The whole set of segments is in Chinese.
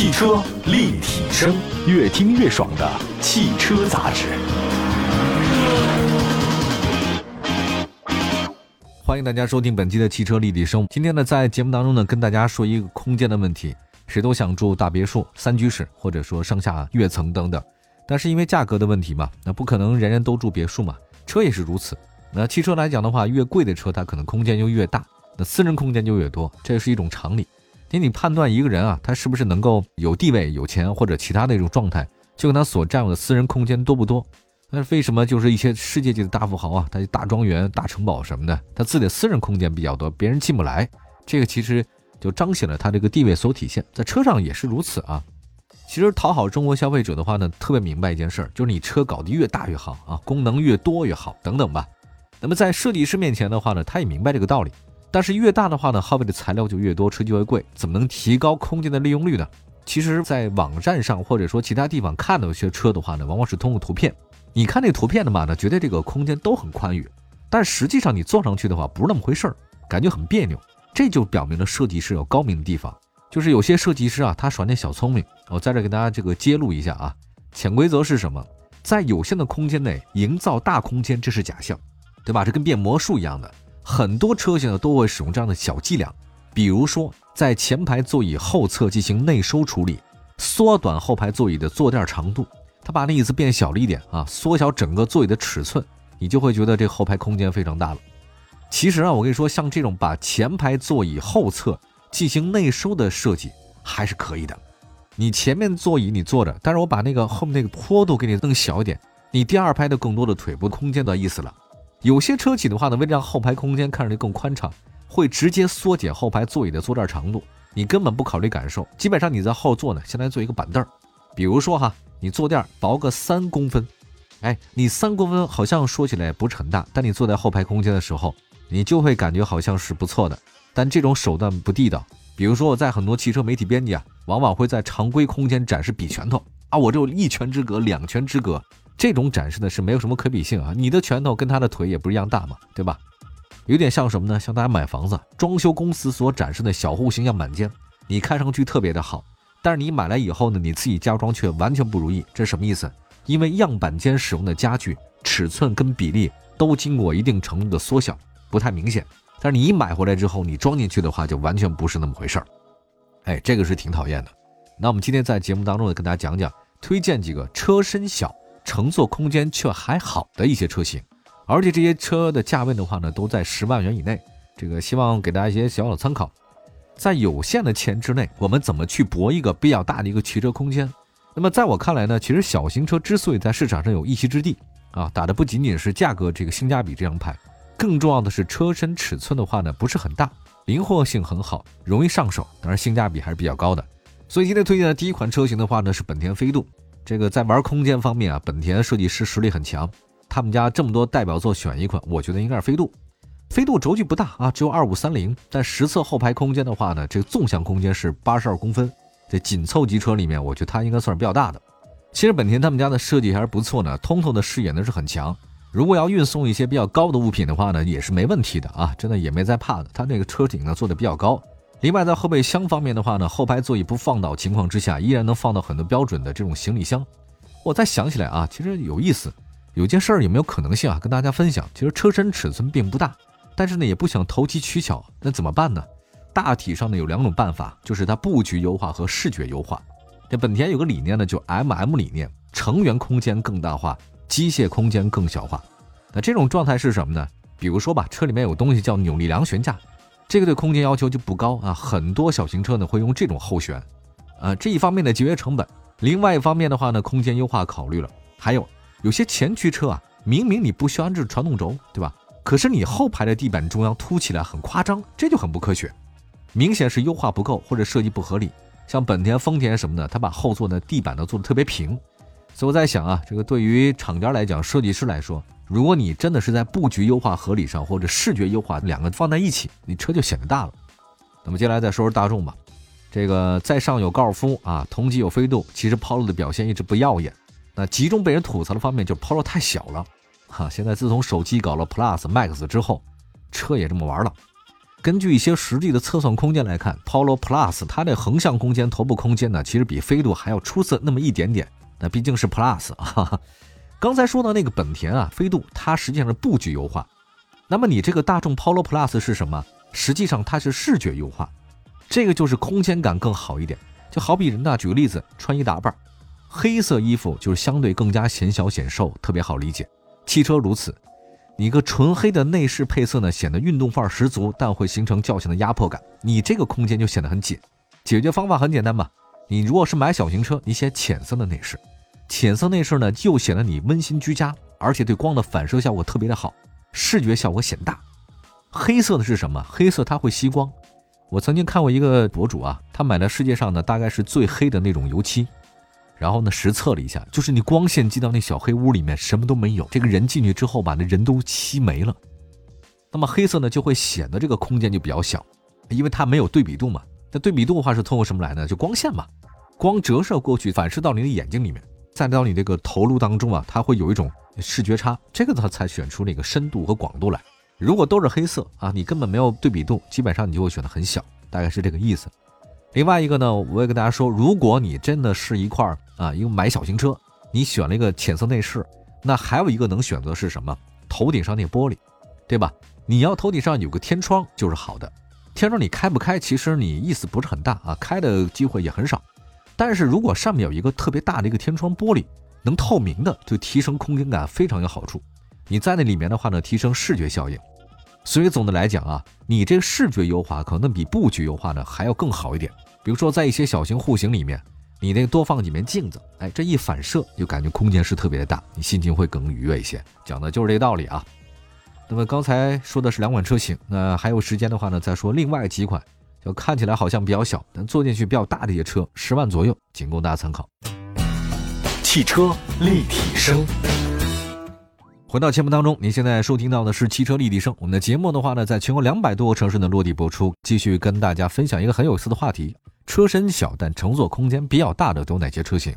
汽车立体声，越听越爽的汽车杂志。欢迎大家收听本期的汽车立体声。今天呢，在节目当中呢，跟大家说一个空间的问题。谁都想住大别墅、三居室，或者说上下跃层等等，但是因为价格的问题嘛，那不可能人人都住别墅嘛。车也是如此。那汽车来讲的话，越贵的车，它可能空间就越大，那私人空间就越多，这是一种常理。你你判断一个人啊，他是不是能够有地位、有钱或者其他的一种状态，就跟他所占有的私人空间多不多。那为什么就是一些世界级的大富豪啊，他大庄园、大城堡什么的，他自己的私人空间比较多，别人进不来。这个其实就彰显了他这个地位所体现，在车上也是如此啊。其实讨好中国消费者的话呢，特别明白一件事儿，就是你车搞得越大越好啊，功能越多越好，等等吧。那么在设计师面前的话呢，他也明白这个道理。但是越大的话呢，耗费的材料就越多，车就越贵，怎么能提高空间的利用率呢？其实，在网站上或者说其他地方看到一些车的话呢，往往是通过图片，你看那图片的嘛呢，觉得这个空间都很宽裕，但实际上你坐上去的话不是那么回事儿，感觉很别扭。这就表明了设计师有高明的地方，就是有些设计师啊，他耍点小聪明。我在这给大家这个揭露一下啊，潜规则是什么？在有限的空间内营造大空间，这是假象，对吧？这跟变魔术一样的。很多车型呢都会使用这样的小伎俩，比如说在前排座椅后侧进行内收处理，缩短后排座椅的坐垫长度，它把那椅子变小了一点啊，缩小整个座椅的尺寸，你就会觉得这后排空间非常大了。其实啊，我跟你说，像这种把前排座椅后侧进行内收的设计还是可以的。你前面座椅你坐着，但是我把那个后面那个坡度给你弄小一点，你第二排的更多的腿部空间的意思了。有些车企的话呢，为了让后排空间看上去更宽敞，会直接缩减后排座椅的坐垫长度。你根本不考虑感受，基本上你在后座呢，相当于做一个板凳儿。比如说哈，你坐垫薄个三公分，哎，你三公分好像说起来不是很大，但你坐在后排空间的时候，你就会感觉好像是不错的。但这种手段不地道。比如说我在很多汽车媒体编辑啊，往往会在常规空间展示比拳头啊，我就一拳之隔，两拳之隔。这种展示呢是没有什么可比性啊，你的拳头跟他的腿也不是一样大嘛，对吧？有点像什么呢？像大家买房子，装修公司所展示的小户型样板间，你看上去特别的好，但是你买来以后呢，你自己加装却完全不如意，这是什么意思？因为样板间使用的家具尺寸跟比例都经过一定程度的缩小，不太明显，但是你一买回来之后，你装进去的话就完全不是那么回事儿，哎，这个是挺讨厌的。那我们今天在节目当中呢，跟大家讲讲，推荐几个车身小。乘坐空间却还好的一些车型，而且这些车的价位的话呢，都在十万元以内。这个希望给大家一些小小的参考，在有限的钱之内，我们怎么去搏一个比较大的一个骑车空间？那么在我看来呢，其实小型车之所以在市场上有一席之地啊，打的不仅仅是价格这个性价比这张牌，更重要的是车身尺寸的话呢，不是很大，灵活性很好，容易上手，当然性价比还是比较高的。所以今天推荐的第一款车型的话呢，是本田飞度。这个在玩空间方面啊，本田设计师实力很强。他们家这么多代表作，选一款，我觉得应该是飞度。飞度轴距不大啊，只有二五三零，但实测后排空间的话呢，这个纵向空间是八十二公分。这紧凑级车里面，我觉得它应该算是比较大的。其实本田他们家的设计还是不错的，通透的视野呢是很强。如果要运送一些比较高的物品的话呢，也是没问题的啊，真的也没在怕的。它那个车顶呢做的比较高。另外，在后备箱方面的话呢，后排座椅不放倒情况之下，依然能放到很多标准的这种行李箱。我再想起来啊，其实有意思，有件事儿有没有可能性啊？跟大家分享，其实车身尺寸并不大，但是呢也不想投机取巧，那怎么办呢？大体上呢有两种办法，就是它布局优化和视觉优化。这本田有个理念呢，就 M M 理念，成员空间更大化，机械空间更小化。那这种状态是什么呢？比如说吧，车里面有东西叫扭力梁悬架。这个对空间要求就不高啊，很多小型车呢会用这种后悬，呃，这一方面的节约成本，另外一方面的话呢，空间优化考虑了。还有有些前驱车啊，明明你不需要安置传动轴，对吧？可是你后排的地板中央凸起来很夸张，这就很不科学，明显是优化不够或者设计不合理。像本田、丰田什么的，它把后座的地板都做的特别平，所以我在想啊，这个对于厂家来讲，设计师来说。如果你真的是在布局优化合理上，或者视觉优化两个放在一起，你车就显得大了。那么接下来再说说大众吧，这个在上有高尔夫啊，同级有飞度，其实 Polo 的表现一直不耀眼。那集中被人吐槽的方面就是 Polo 太小了，哈，现在自从手机搞了 Plus、Max 之后，车也这么玩了。根据一些实际的测算空间来看，Polo Plus 它的横向空间、头部空间呢，其实比飞度还要出色那么一点点。那毕竟是 Plus 啊。刚才说到那个本田啊，飞度它实际上是布局优化，那么你这个大众 Polo Plus 是什么？实际上它是视觉优化，这个就是空间感更好一点。就好比人呢，举个例子，穿衣打扮，黑色衣服就是相对更加显小显瘦，特别好理解。汽车如此。你一个纯黑的内饰配色呢，显得运动范儿十足，但会形成较强的压迫感。你这个空间就显得很紧。解决方法很简单嘛，你如果是买小型车，你选浅色的内饰，浅色内饰呢，又显得你温馨居家，而且对光的反射效果特别的好，视觉效果显大。黑色的是什么？黑色它会吸光。我曾经看过一个博主啊，他买了世界上呢大概是最黑的那种油漆。然后呢，实测了一下，就是你光线进到那小黑屋里面，什么都没有。这个人进去之后，把那人都漆没了。那么黑色呢，就会显得这个空间就比较小，因为它没有对比度嘛。那对比度的话是通过什么来呢？就光线嘛，光折射过去，反射到你的眼睛里面，再到你这个头颅当中啊，它会有一种视觉差，这个它才选出那个深度和广度来。如果都是黑色啊，你根本没有对比度，基本上你就会选的很小，大概是这个意思。另外一个呢，我也跟大家说，如果你真的是一块啊，因为买小型车，你选了一个浅色内饰，那还有一个能选择是什么？头顶上那玻璃，对吧？你要头顶上有个天窗就是好的。天窗你开不开，其实你意思不是很大啊，开的机会也很少。但是如果上面有一个特别大的一个天窗玻璃，能透明的，就提升空间感非常有好处。你在那里面的话呢，提升视觉效应。所以总的来讲啊，你这个视觉优化可能比布局优化呢还要更好一点。比如说在一些小型户型里面，你那多放几面镜子，哎，这一反射就感觉空间是特别的大，你心情会更愉悦一些。讲的就是这个道理啊。那么刚才说的是两款车型，那还有时间的话呢，再说另外几款，就看起来好像比较小，但坐进去比较大的一些车，十万左右，仅供大家参考。汽车立体声。回到节目当中，您现在收听到的是汽车立体声。我们的节目的话呢，在全国两百多个城市呢落地播出。继续跟大家分享一个很有意思的话题：车身小但乘坐空间比较大的都有哪些车型？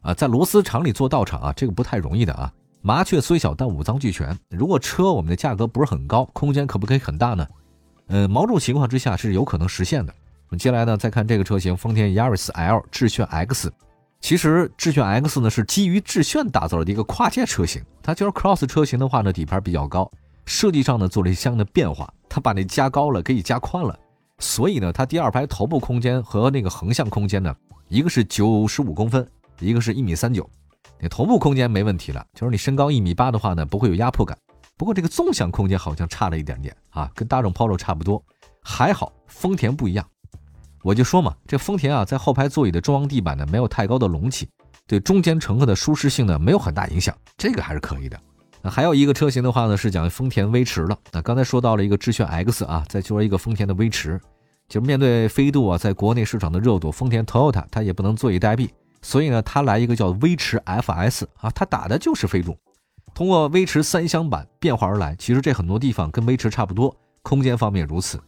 啊，在螺丝厂里做道场啊，这个不太容易的啊。麻雀虽小但五脏俱全。如果车我们的价格不是很高，空间可不可以很大呢？呃，某种情况之下是有可能实现的。我们接下来呢，再看这个车型，丰田 Yaris L 致炫 X。其实致炫 X 呢是基于致炫打造的一个跨界车型，它就是 Cross 车型的话呢，底盘比较高，设计上呢做了一些相应的变化，它把那加高了，给你加宽了，所以呢，它第二排头部空间和那个横向空间呢，一个是九十五公分，一个是一米三九，你头部空间没问题了，就是你身高一米八的话呢，不会有压迫感，不过这个纵向空间好像差了一点点啊，跟大众 Polo 差不多，还好丰田不一样。我就说嘛，这丰田啊，在后排座椅的中央地板呢，没有太高的隆起，对中间乘客的舒适性呢，没有很大影响，这个还是可以的。那还有一个车型的话呢，是讲丰田威驰了。那刚才说到了一个致炫 X 啊，再说一个丰田的威驰，就是面对飞度啊，在国内市场的热度，丰田 Toyota 它也不能坐以待毙，所以呢，它来一个叫威驰 FS 啊，它打的就是飞度，通过威驰三厢版变化而来。其实这很多地方跟威驰差不多，空间方面如此。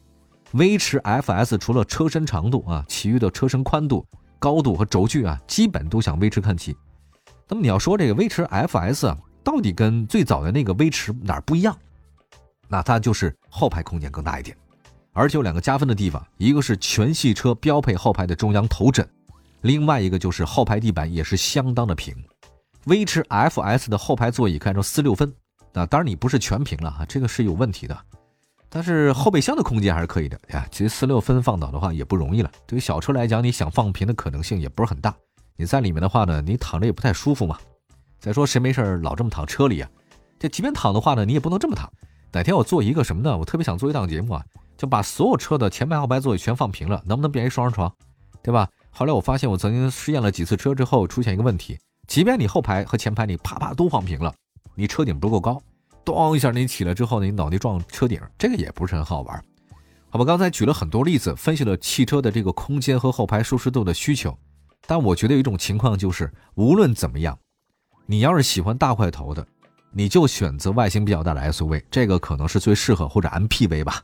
威驰 FS 除了车身长度啊，其余的车身宽度、高度和轴距啊，基本都向威驰看齐。那么你要说这个威驰 FS 啊，到底跟最早的那个威驰哪儿不一样？那它就是后排空间更大一点，而且有两个加分的地方，一个是全系车标配后排的中央头枕，另外一个就是后排地板也是相当的平。威驰 FS 的后排座椅看成四六分，那当然你不是全平了啊，这个是有问题的。但是后备箱的空间还是可以的呀。其实四六分放倒的话也不容易了。对于小车来讲，你想放平的可能性也不是很大。你在里面的话呢，你躺着也不太舒服嘛。再说谁没事老这么躺车里啊？这即便躺的话呢，你也不能这么躺。哪天我做一个什么呢？我特别想做一档节目啊，就把所有车的前排后排座椅全放平了，能不能变一双人床？对吧？后来我发现我曾经试验了几次车之后，出现一个问题：即便你后排和前排你啪啪都放平了，你车顶不够高。咚一下，你起来之后，你脑袋撞车顶，这个也不是很好玩。好吧，刚才举了很多例子，分析了汽车的这个空间和后排舒适度的需求。但我觉得有一种情况就是，无论怎么样，你要是喜欢大块头的，你就选择外形比较大的 SUV，这个可能是最适合，或者 MPV 吧。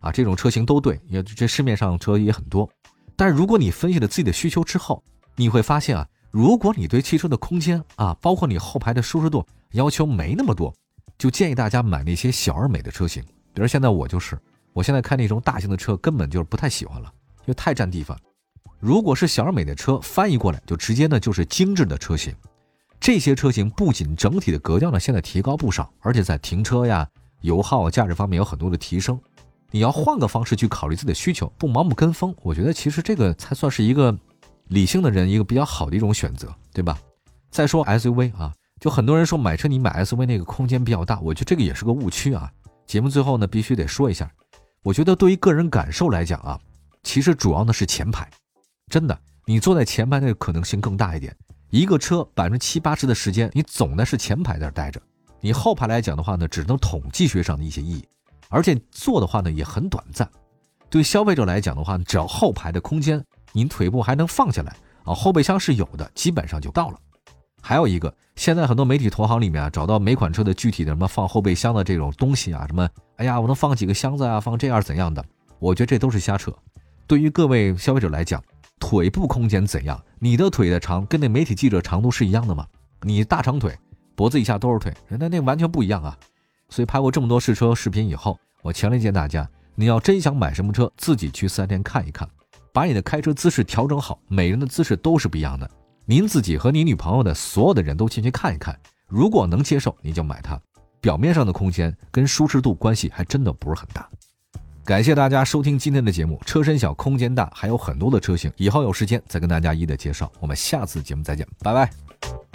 啊，这种车型都对，因为这市面上车也很多。但如果你分析了自己的需求之后，你会发现啊，如果你对汽车的空间啊，包括你后排的舒适度要求没那么多。就建议大家买那些小而美的车型，比如现在我就是，我现在开那种大型的车根本就是不太喜欢了，因为太占地方。如果是小而美的车，翻译过来就直接呢就是精致的车型。这些车型不仅整体的格调呢现在提高不少，而且在停车呀、油耗、价值方面有很多的提升。你要换个方式去考虑自己的需求，不盲目跟风，我觉得其实这个才算是一个理性的人一个比较好的一种选择，对吧？再说 SUV 啊，就很多人说买车你买 SUV 那个空间比较大，我觉得这个也是个误区啊。节目最后呢必须得说一下，我觉得对于个人感受来讲啊，其实主要呢是前排，真的，你坐在前排的可能性更大一点。一个车百分之七八十的时间你总的是前排在那待着，你后排来讲的话呢，只能统计学上的一些意义。而且坐的话呢也很短暂，对消费者来讲的话，只要后排的空间，您腿部还能放下来啊，后备箱是有的，基本上就到了。还有一个，现在很多媒体同行里面啊，找到每款车的具体的什么放后备箱的这种东西啊，什么，哎呀，我能放几个箱子啊，放这样怎样的？我觉得这都是瞎扯。对于各位消费者来讲，腿部空间怎样？你的腿的长跟那媒体记者长度是一样的吗？你大长腿，脖子以下都是腿，人家那完全不一样啊。所以拍过这么多试车视频以后，我强烈建议大家，你要真想买什么车，自己去四 S 店看一看，把你的开车姿势调整好。每人的姿势都是不一样的，您自己和你女朋友的所有的人都进去看一看，如果能接受，你就买它。表面上的空间跟舒适度关系还真的不是很大。感谢大家收听今天的节目，车身小，空间大，还有很多的车型，以后有时间再跟大家一一的介绍。我们下次节目再见，拜拜。